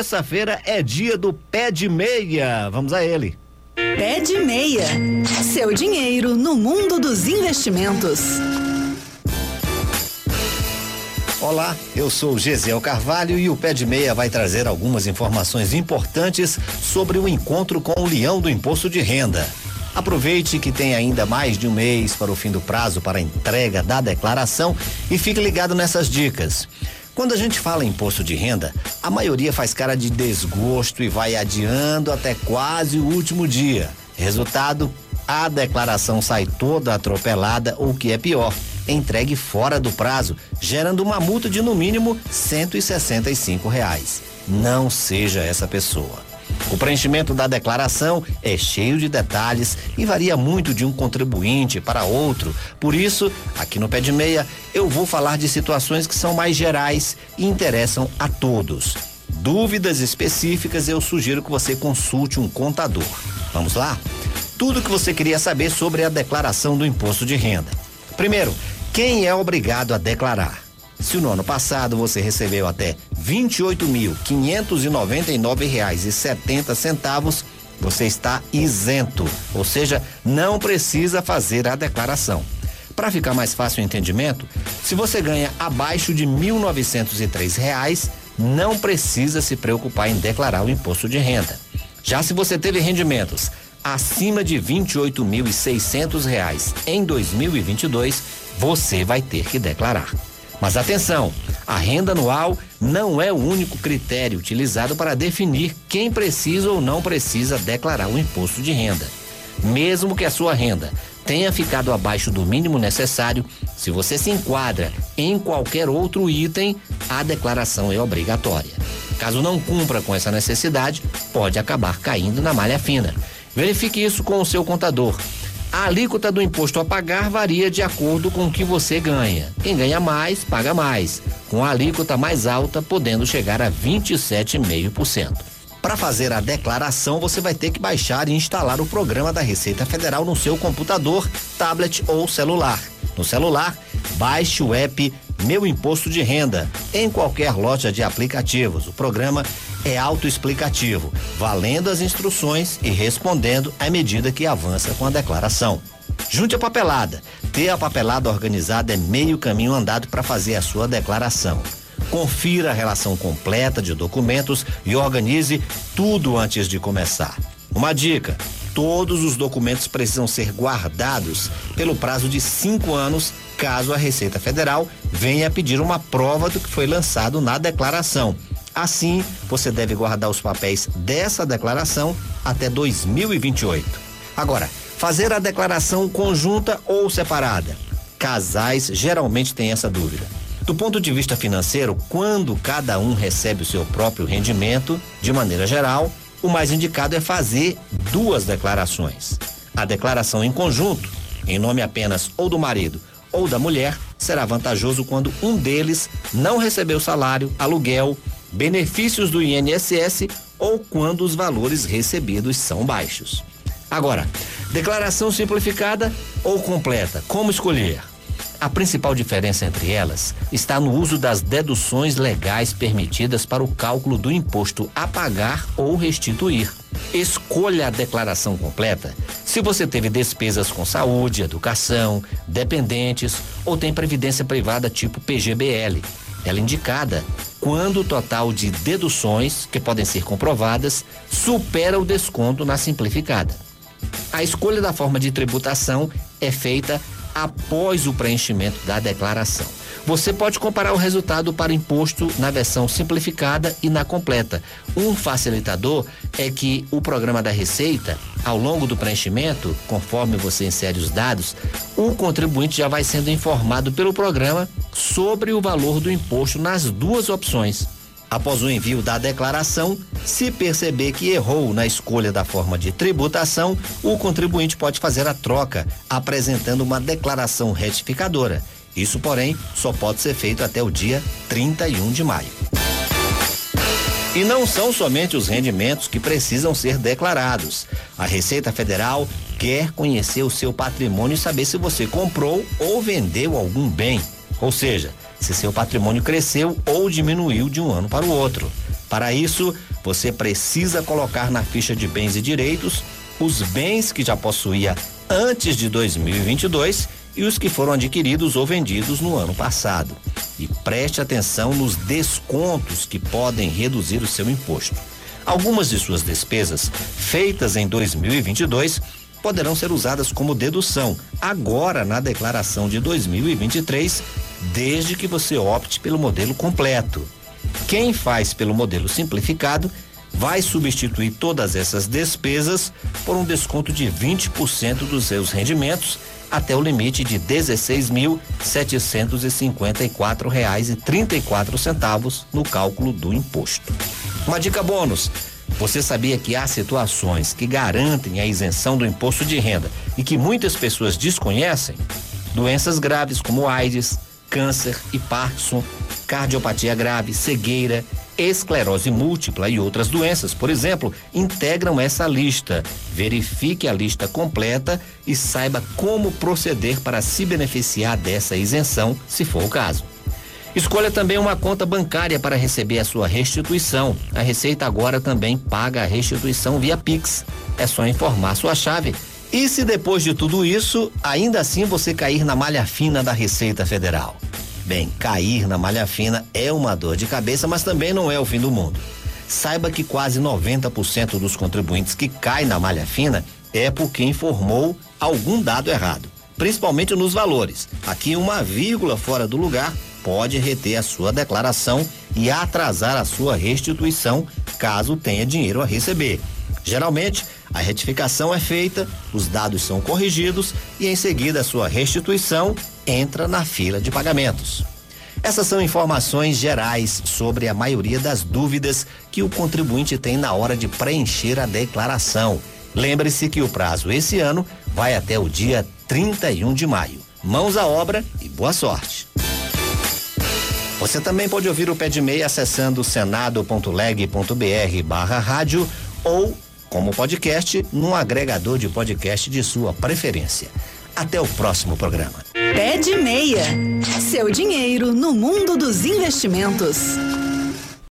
terça-feira é dia do pé de meia. Vamos a ele. Pé de meia. Seu dinheiro no mundo dos investimentos. Olá, eu sou Gesiel Carvalho e o Pé de Meia vai trazer algumas informações importantes sobre o encontro com o Leão do Imposto de Renda. Aproveite que tem ainda mais de um mês para o fim do prazo para a entrega da declaração e fique ligado nessas dicas. Quando a gente fala em imposto de renda, a maioria faz cara de desgosto e vai adiando até quase o último dia. Resultado, a declaração sai toda atropelada ou que é pior, entregue fora do prazo, gerando uma multa de no mínimo e cinco reais. Não seja essa pessoa. O preenchimento da declaração é cheio de detalhes e varia muito de um contribuinte para outro. Por isso, aqui no Pé de Meia, eu vou falar de situações que são mais gerais e interessam a todos. Dúvidas específicas, eu sugiro que você consulte um contador. Vamos lá? Tudo que você queria saber sobre a declaração do imposto de renda. Primeiro, quem é obrigado a declarar? Se no ano passado você recebeu até R$ 28.599,70, você está isento, ou seja, não precisa fazer a declaração. Para ficar mais fácil o entendimento, se você ganha abaixo de R$ 1.903, não precisa se preocupar em declarar o imposto de renda. Já se você teve rendimentos acima de R$ 28.600 em 2022, você vai ter que declarar. Mas atenção, a renda anual não é o único critério utilizado para definir quem precisa ou não precisa declarar o imposto de renda. Mesmo que a sua renda tenha ficado abaixo do mínimo necessário, se você se enquadra em qualquer outro item, a declaração é obrigatória. Caso não cumpra com essa necessidade, pode acabar caindo na malha fina. Verifique isso com o seu contador. A alíquota do imposto a pagar varia de acordo com o que você ganha. Quem ganha mais, paga mais, com a alíquota mais alta podendo chegar a 27,5%. Para fazer a declaração, você vai ter que baixar e instalar o programa da Receita Federal no seu computador, tablet ou celular. No celular, baixe o app Meu Imposto de Renda em qualquer loja de aplicativos. O programa é autoexplicativo, valendo as instruções e respondendo à medida que avança com a declaração. Junte a papelada. Ter a papelada organizada é meio caminho andado para fazer a sua declaração. Confira a relação completa de documentos e organize tudo antes de começar. Uma dica: todos os documentos precisam ser guardados pelo prazo de cinco anos, caso a Receita Federal venha pedir uma prova do que foi lançado na declaração. Assim, você deve guardar os papéis dessa declaração até 2028. Agora, fazer a declaração conjunta ou separada? Casais geralmente têm essa dúvida. Do ponto de vista financeiro, quando cada um recebe o seu próprio rendimento, de maneira geral, o mais indicado é fazer duas declarações. A declaração em conjunto, em nome apenas ou do marido ou da mulher, será vantajoso quando um deles não recebeu salário, aluguel, benefícios do INSS ou quando os valores recebidos são baixos. Agora, declaração simplificada ou completa, como escolher? A principal diferença entre elas está no uso das deduções legais permitidas para o cálculo do imposto a pagar ou restituir. Escolha a declaração completa se você teve despesas com saúde, educação, dependentes ou tem previdência privada tipo PGBL. Ela é indicada quando o total de deduções, que podem ser comprovadas, supera o desconto na simplificada. A escolha da forma de tributação é feita após o preenchimento da declaração. Você pode comparar o resultado para imposto na versão simplificada e na completa. Um facilitador é que o programa da Receita, ao longo do preenchimento, conforme você insere os dados, o contribuinte já vai sendo informado pelo programa sobre o valor do imposto nas duas opções. Após o envio da declaração, se perceber que errou na escolha da forma de tributação, o contribuinte pode fazer a troca, apresentando uma declaração retificadora. Isso, porém, só pode ser feito até o dia 31 de maio. E não são somente os rendimentos que precisam ser declarados. A Receita Federal quer conhecer o seu patrimônio e saber se você comprou ou vendeu algum bem. Ou seja, se seu patrimônio cresceu ou diminuiu de um ano para o outro. Para isso, você precisa colocar na ficha de bens e direitos os bens que já possuía antes de 2022 e os que foram adquiridos ou vendidos no ano passado. E preste atenção nos descontos que podem reduzir o seu imposto. Algumas de suas despesas feitas em 2022 poderão ser usadas como dedução agora na declaração de 2023, desde que você opte pelo modelo completo. Quem faz pelo modelo simplificado vai substituir todas essas despesas por um desconto de 20% dos seus rendimentos até o limite de dezesseis mil quatro reais e trinta e quatro centavos no cálculo do imposto. Uma dica bônus. Você sabia que há situações que garantem a isenção do imposto de renda e que muitas pessoas desconhecem? Doenças graves como AIDS, câncer e Parkinson, cardiopatia grave, cegueira, esclerose múltipla e outras doenças, por exemplo, integram essa lista. Verifique a lista completa e saiba como proceder para se beneficiar dessa isenção, se for o caso. Escolha também uma conta bancária para receber a sua restituição. A Receita agora também paga a restituição via Pix. É só informar sua chave. E se depois de tudo isso, ainda assim você cair na malha fina da Receita Federal? Bem, cair na malha fina é uma dor de cabeça, mas também não é o fim do mundo. Saiba que quase 90% dos contribuintes que caem na malha fina é porque informou algum dado errado, principalmente nos valores. Aqui uma vírgula fora do lugar pode reter a sua declaração e atrasar a sua restituição caso tenha dinheiro a receber. Geralmente, a retificação é feita, os dados são corrigidos e em seguida a sua restituição entra na fila de pagamentos. Essas são informações gerais sobre a maioria das dúvidas que o contribuinte tem na hora de preencher a declaração. Lembre-se que o prazo esse ano vai até o dia 31 de maio. Mãos à obra e boa sorte. Você também pode ouvir o pé de meia acessando senado.leg.br barra rádio ou como podcast num agregador de podcast de sua preferência. Até o próximo programa. Pé de meia. Seu dinheiro no mundo dos investimentos.